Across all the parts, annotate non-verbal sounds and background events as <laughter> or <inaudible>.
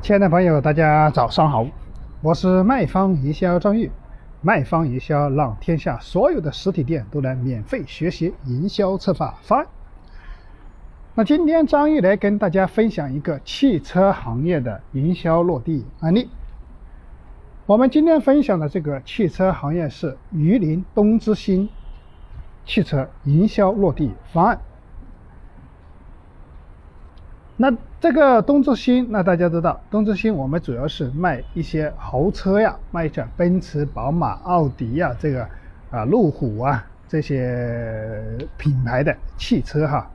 亲爱的朋友，大家早上好，我是卖方营销张玉。卖方营销让天下所有的实体店都能免费学习营销策划方案。那今天张玉来跟大家分享一个汽车行业的营销落地案例。我们今天分享的这个汽车行业是榆林东之星汽车营销落地方案。那这个东之星，那大家知道，东之星我们主要是卖一些豪车呀，卖一些奔驰、宝马、奥迪呀，这个啊路虎啊这些品牌的汽车哈。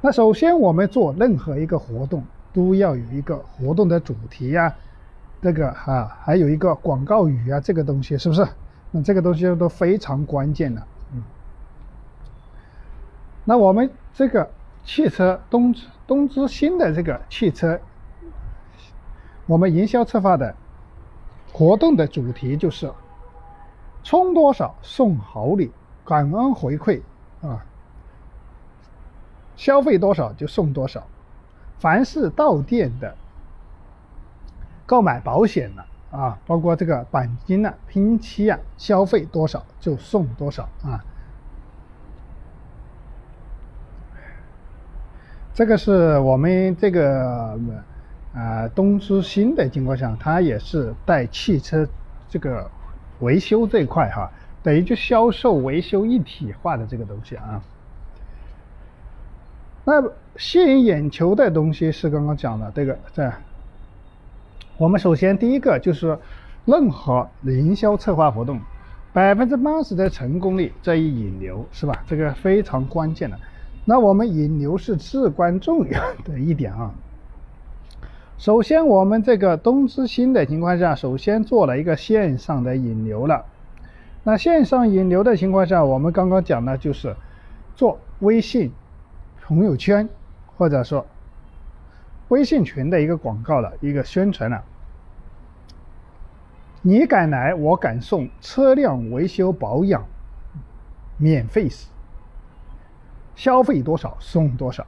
那首先我们做任何一个活动，都要有一个活动的主题呀，这个哈还有一个广告语啊，这个东西是不是？那这个东西都非常关键的，嗯。那我们这个汽车东东芝新的这个汽车，我们营销策划的活动的主题就是充多少送好礼，感恩回馈啊，消费多少就送多少，凡是到店的购买保险的。啊，啊包括这个钣金啊、拼漆啊，消费多少就送多少啊。这个是我们这个啊东之星的情况下，它也是带汽车这个维修这一块哈，等于就销售维修一体化的这个东西啊。那吸引眼球的东西是刚刚讲的这个在。我们首先第一个就是，任何营销策划活动，百分之八十的成功率在于引流，是吧？这个非常关键的。那我们引流是至关重要的一点啊。首先，我们这个东之星的情况下，首先做了一个线上的引流了。那线上引流的情况下，我们刚刚讲的就是做微信朋友圈，或者说微信群的一个广告了一个宣传了。你敢来，我敢送车辆维修保养，免费消费多少送多少，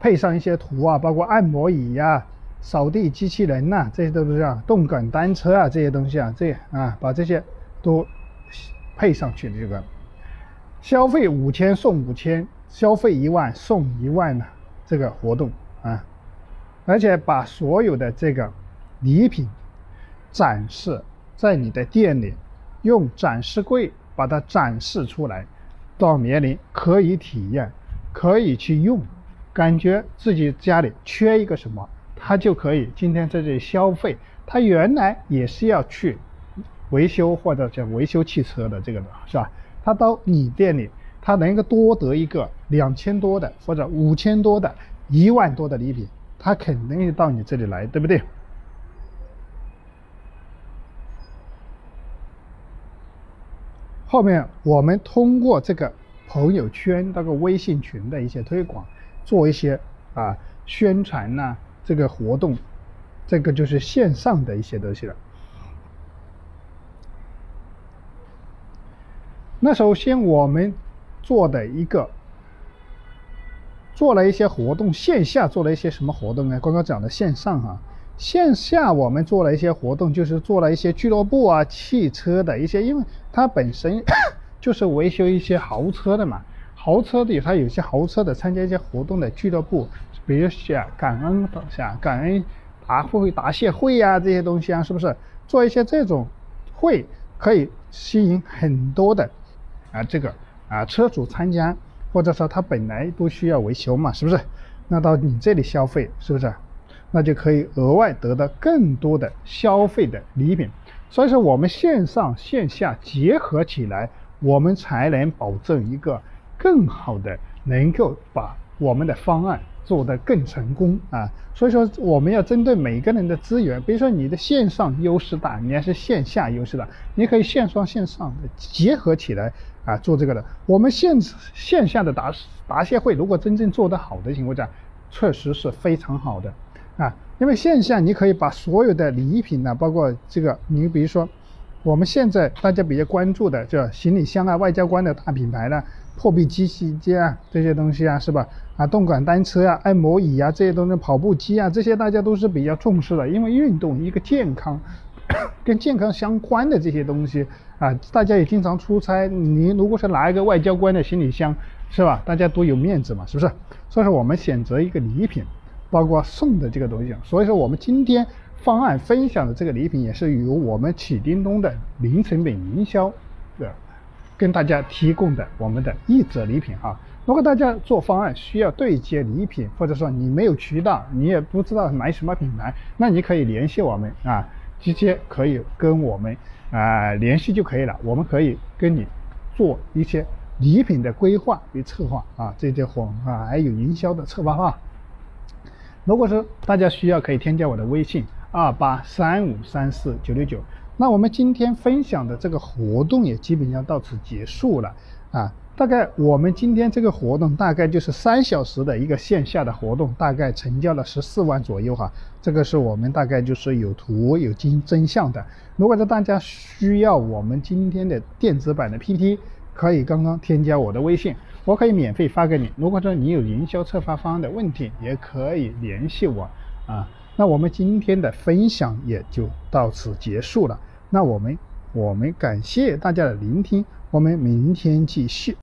配上一些图啊，包括按摩椅呀、扫地机器人呐，这些都是这样，动感单车啊这些东西啊，这啊把这些都配上去，这个消费五千送五千，消费一万送一万的这个活动，而且把所有的这个礼品。展示在你的店里，用展示柜把它展示出来，到年龄可以体验，可以去用，感觉自己家里缺一个什么，他就可以今天在这里消费。他原来也是要去维修或者叫维修汽车的这个的是吧？他到你店里，他能够多得一个两千多的或者五千多的一万多的礼品，他肯定到你这里来，对不对？后面我们通过这个朋友圈、那个微信群的一些推广，做一些啊宣传呐，这个活动，这个就是线上的一些东西了。那首先我们做的一个，做了一些活动，线下做了一些什么活动呢？刚刚讲的线上哈。线下我们做了一些活动，就是做了一些俱乐部啊、汽车的一些，因为它本身 <coughs> 就是维修一些豪车的嘛。豪车的它有些豪车的参加一些活动的俱乐部，比如像感恩像感恩答会、答谢会呀这些东西啊，是不是？做一些这种会可以吸引很多的啊这个啊车主参加，或者说他本来不需要维修嘛，是不是？那到你这里消费，是不是？那就可以额外得到更多的消费的礼品，所以说我们线上线下结合起来，我们才能保证一个更好的，能够把我们的方案做得更成功啊。所以说我们要针对每个人的资源，比如说你的线上优势大，你还是线下优势大，你可以线上线上的结合起来啊做这个的。我们线线下的答答谢会，如果真正做得好的情况下，确实是非常好的。啊，因为线下你可以把所有的礼品呢，包括这个，你比如说，我们现在大家比较关注的，这行李箱啊、外交官的大品牌呢，破壁机器机啊这些东西啊，是吧？啊，动感单车啊，按摩椅啊这些东西，跑步机啊这些大家都是比较重视的，因为运动一个健康，<coughs> 跟健康相关的这些东西啊，大家也经常出差，你如果是拿一个外交官的行李箱，是吧？大家多有面子嘛，是不是？所以说我们选择一个礼品，包括送的这个东西，所以说我们今天方案分享的这个礼品也是由我们启叮咚的零成本营销的。跟大家提供的我们的一折礼品哈，如果大家做方案需要对接礼品，或者说你没有渠道，你也不知道买什么品牌，那你可以联系我们啊，直接可以跟我们啊联系就可以了，我们可以跟你做一些礼品的规划与策划啊，这些活啊还有营销的策划哈。如果说大家需要，可以添加我的微信二八三五三四九六九。那我们今天分享的这个活动也基本上到此结束了啊。大概我们今天这个活动大概就是三小时的一个线下的活动，大概成交了十四万左右哈。这个是我们大概就是有图有真真相的。如果说大家需要我们今天的电子版的 PPT，可以刚刚添加我的微信，我可以免费发给你。如果说你有营销策划方案的问题，也可以联系我啊。那我们今天的分享也就到此结束了。那我们我们感谢大家的聆听，我们明天继续。